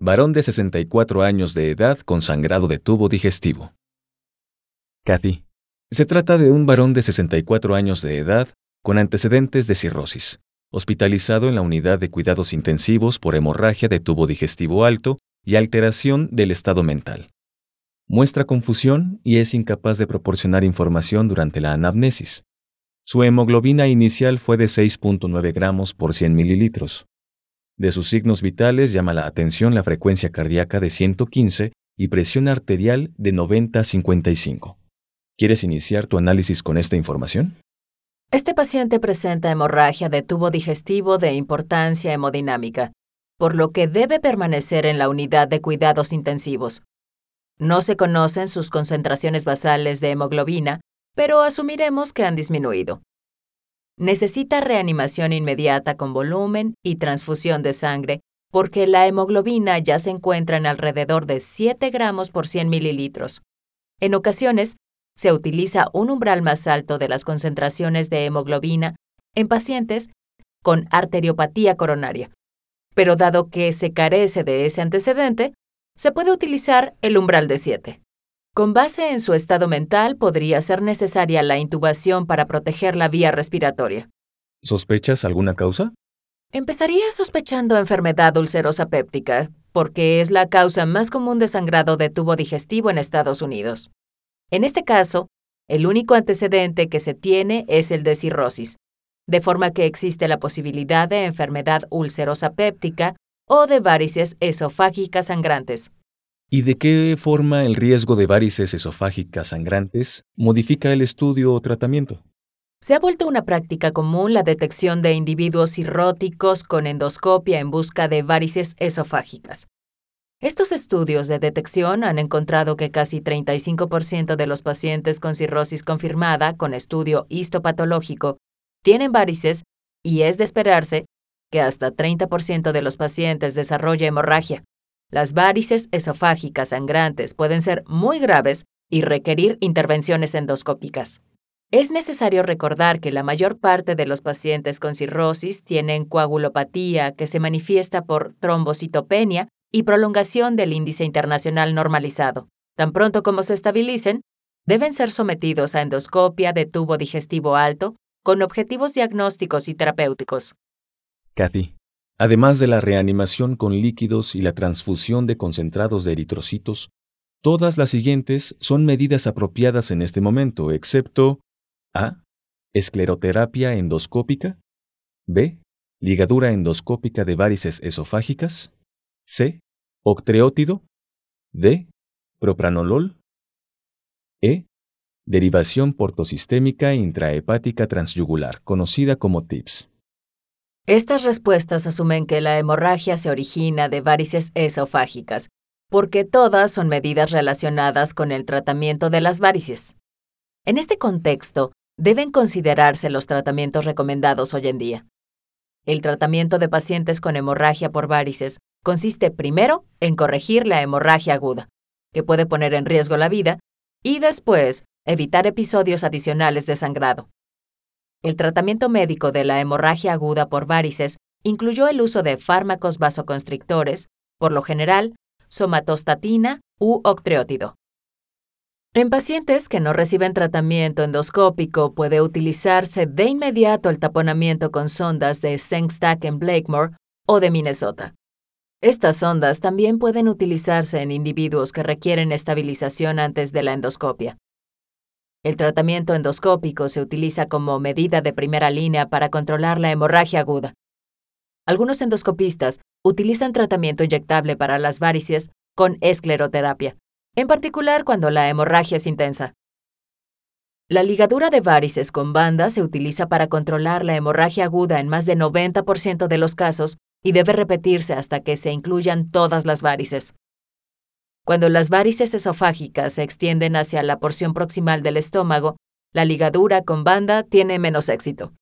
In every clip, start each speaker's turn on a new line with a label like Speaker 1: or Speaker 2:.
Speaker 1: varón de 64 años de edad con sangrado de tubo digestivo. Kathy. Se trata de un varón de 64 años de edad con antecedentes de cirrosis, hospitalizado en la unidad de cuidados intensivos por hemorragia de tubo digestivo alto y alteración del estado mental. Muestra confusión y es incapaz de proporcionar información durante la anamnesis. Su hemoglobina inicial fue de 6.9 gramos por 100 mililitros. De sus signos vitales llama la atención la frecuencia cardíaca de 115 y presión arterial de 90 55. ¿Quieres iniciar tu análisis con esta información?
Speaker 2: Este paciente presenta hemorragia de tubo digestivo de importancia hemodinámica, por lo que debe permanecer en la unidad de cuidados intensivos. No se conocen sus concentraciones basales de hemoglobina, pero asumiremos que han disminuido. Necesita reanimación inmediata con volumen y transfusión de sangre porque la hemoglobina ya se encuentra en alrededor de 7 gramos por 100 mililitros. En ocasiones, se utiliza un umbral más alto de las concentraciones de hemoglobina en pacientes con arteriopatía coronaria. Pero dado que se carece de ese antecedente, se puede utilizar el umbral de 7. Con base en su estado mental, podría ser necesaria la intubación para proteger la vía respiratoria.
Speaker 1: ¿Sospechas alguna causa?
Speaker 2: Empezaría sospechando enfermedad ulcerosa péptica, porque es la causa más común de sangrado de tubo digestivo en Estados Unidos. En este caso, el único antecedente que se tiene es el de cirrosis, de forma que existe la posibilidad de enfermedad ulcerosa péptica o de varices esofágicas sangrantes.
Speaker 1: ¿Y de qué forma el riesgo de varices esofágicas sangrantes modifica el estudio o tratamiento?
Speaker 2: Se ha vuelto una práctica común la detección de individuos cirróticos con endoscopia en busca de varices esofágicas. Estos estudios de detección han encontrado que casi 35% de los pacientes con cirrosis confirmada con estudio histopatológico tienen varices y es de esperarse que hasta 30% de los pacientes desarrolle hemorragia. Las varices esofágicas sangrantes pueden ser muy graves y requerir intervenciones endoscópicas. Es necesario recordar que la mayor parte de los pacientes con cirrosis tienen coagulopatía que se manifiesta por trombocitopenia y prolongación del índice internacional normalizado. Tan pronto como se estabilicen, deben ser sometidos a endoscopia de tubo digestivo alto con objetivos diagnósticos y terapéuticos.
Speaker 1: Kathy, Además de la reanimación con líquidos y la transfusión de concentrados de eritrocitos, todas las siguientes son medidas apropiadas en este momento, excepto A. Escleroterapia endoscópica. B. Ligadura endoscópica de varices esofágicas. C. Octreótido. D. Propranolol. E. Derivación portosistémica intrahepática transyugular, conocida como TIPS.
Speaker 2: Estas respuestas asumen que la hemorragia se origina de varices esofágicas, porque todas son medidas relacionadas con el tratamiento de las varices. En este contexto, deben considerarse los tratamientos recomendados hoy en día. El tratamiento de pacientes con hemorragia por varices consiste primero en corregir la hemorragia aguda, que puede poner en riesgo la vida, y después evitar episodios adicionales de sangrado. El tratamiento médico de la hemorragia aguda por varices incluyó el uso de fármacos vasoconstrictores, por lo general, somatostatina u octreótido. En pacientes que no reciben tratamiento endoscópico puede utilizarse de inmediato el taponamiento con sondas de Sengstack en Blakemore o de Minnesota. Estas sondas también pueden utilizarse en individuos que requieren estabilización antes de la endoscopia. El tratamiento endoscópico se utiliza como medida de primera línea para controlar la hemorragia aguda. Algunos endoscopistas utilizan tratamiento inyectable para las varices con escleroterapia, en particular cuando la hemorragia es intensa. La ligadura de varices con banda se utiliza para controlar la hemorragia aguda en más de 90% de los casos y debe repetirse hasta que se incluyan todas las varices. Cuando las varices esofágicas se extienden hacia la porción proximal del estómago, la ligadura con banda tiene menos éxito.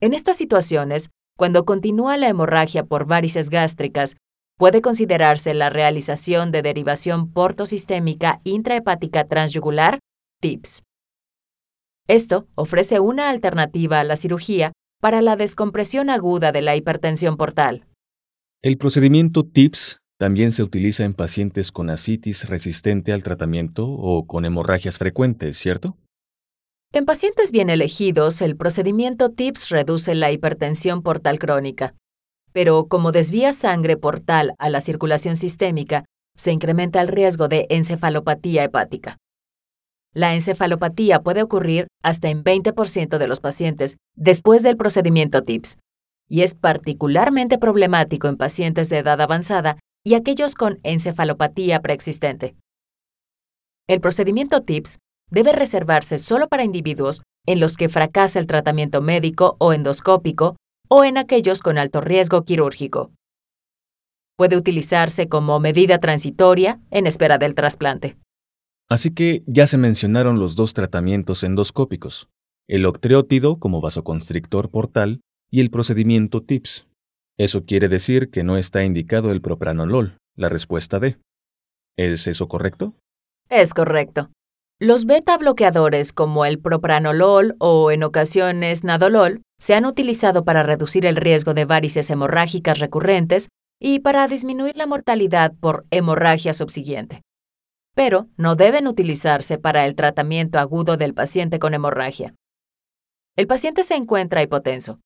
Speaker 2: En estas situaciones, cuando continúa la hemorragia por varices gástricas, puede considerarse la realización de derivación portosistémica intrahepática transyugular, TIPS. Esto ofrece una alternativa a la cirugía para la descompresión aguda de la hipertensión portal.
Speaker 1: El procedimiento TIPS también se utiliza en pacientes con asitis resistente al tratamiento o con hemorragias frecuentes, ¿cierto?
Speaker 2: En pacientes bien elegidos, el procedimiento TIPS reduce la hipertensión portal crónica, pero como desvía sangre portal a la circulación sistémica, se incrementa el riesgo de encefalopatía hepática. La encefalopatía puede ocurrir hasta en 20% de los pacientes después del procedimiento TIPS, y es particularmente problemático en pacientes de edad avanzada y aquellos con encefalopatía preexistente. El procedimiento TIPS debe reservarse solo para individuos en los que fracasa el tratamiento médico o endoscópico o en aquellos con alto riesgo quirúrgico. Puede utilizarse como medida transitoria en espera del trasplante.
Speaker 1: Así que ya se mencionaron los dos tratamientos endoscópicos, el octreótido como vasoconstrictor portal y el procedimiento TIPS. Eso quiere decir que no está indicado el propranolol, la respuesta D. ¿Es eso correcto?
Speaker 2: Es correcto. Los beta bloqueadores como el propranolol o en ocasiones nadolol se han utilizado para reducir el riesgo de varices hemorrágicas recurrentes y para disminuir la mortalidad por hemorragia subsiguiente. Pero no deben utilizarse para el tratamiento agudo del paciente con hemorragia. El paciente se encuentra hipotenso.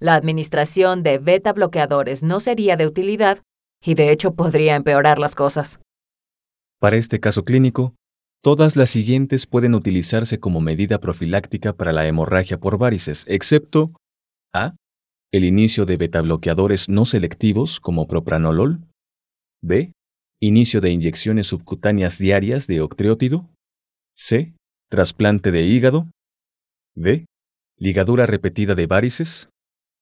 Speaker 2: La administración de beta bloqueadores no sería de utilidad y de hecho podría empeorar las cosas.
Speaker 1: Para este caso clínico, Todas las siguientes pueden utilizarse como medida profiláctica para la hemorragia por varices, excepto A. El inicio de betabloqueadores no selectivos como propranolol. B. Inicio de inyecciones subcutáneas diarias de octreótido. C. Trasplante de hígado. D. Ligadura repetida de varices.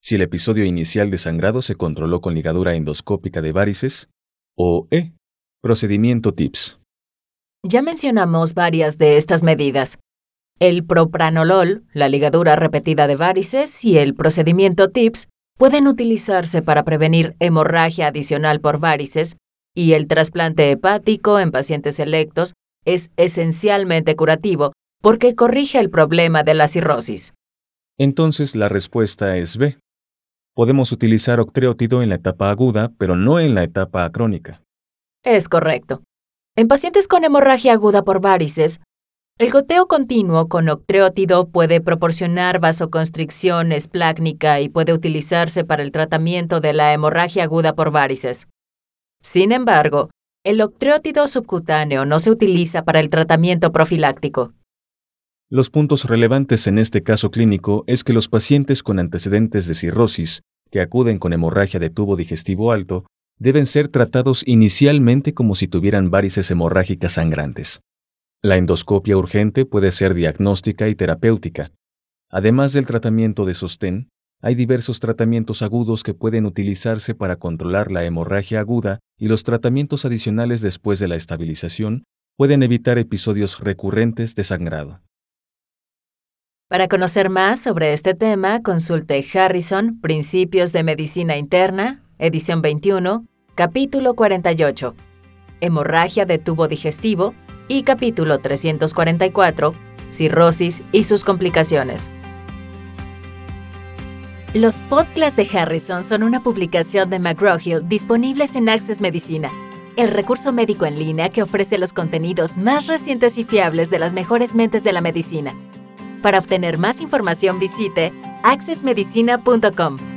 Speaker 1: Si el episodio inicial de sangrado se controló con ligadura endoscópica de varices. O E. Procedimiento TIPS.
Speaker 2: Ya mencionamos varias de estas medidas. El propranolol, la ligadura repetida de varices y el procedimiento TIPS pueden utilizarse para prevenir hemorragia adicional por varices y el trasplante hepático en pacientes selectos es esencialmente curativo porque corrige el problema de la cirrosis.
Speaker 1: Entonces la respuesta es B. Podemos utilizar octreótido en la etapa aguda, pero no en la etapa crónica.
Speaker 2: Es correcto. En pacientes con hemorragia aguda por varices, el goteo continuo con octreótido puede proporcionar vasoconstricción esplácnica y puede utilizarse para el tratamiento de la hemorragia aguda por varices. Sin embargo, el octreótido subcutáneo no se utiliza para el tratamiento profiláctico.
Speaker 1: Los puntos relevantes en este caso clínico es que los pacientes con antecedentes de cirrosis que acuden con hemorragia de tubo digestivo alto deben ser tratados inicialmente como si tuvieran varices hemorrágicas sangrantes. La endoscopia urgente puede ser diagnóstica y terapéutica. Además del tratamiento de sostén, hay diversos tratamientos agudos que pueden utilizarse para controlar la hemorragia aguda y los tratamientos adicionales después de la estabilización pueden evitar episodios recurrentes de sangrado.
Speaker 2: Para conocer más sobre este tema, consulte Harrison, Principios de Medicina Interna, edición 21, capítulo 48, hemorragia de tubo digestivo, y capítulo 344, cirrosis y sus complicaciones. Los podcasts de Harrison son una publicación de McGraw-Hill disponibles en Access Medicina, el recurso médico en línea que ofrece los contenidos más recientes y fiables de las mejores mentes de la medicina. Para obtener más información visite accessmedicina.com.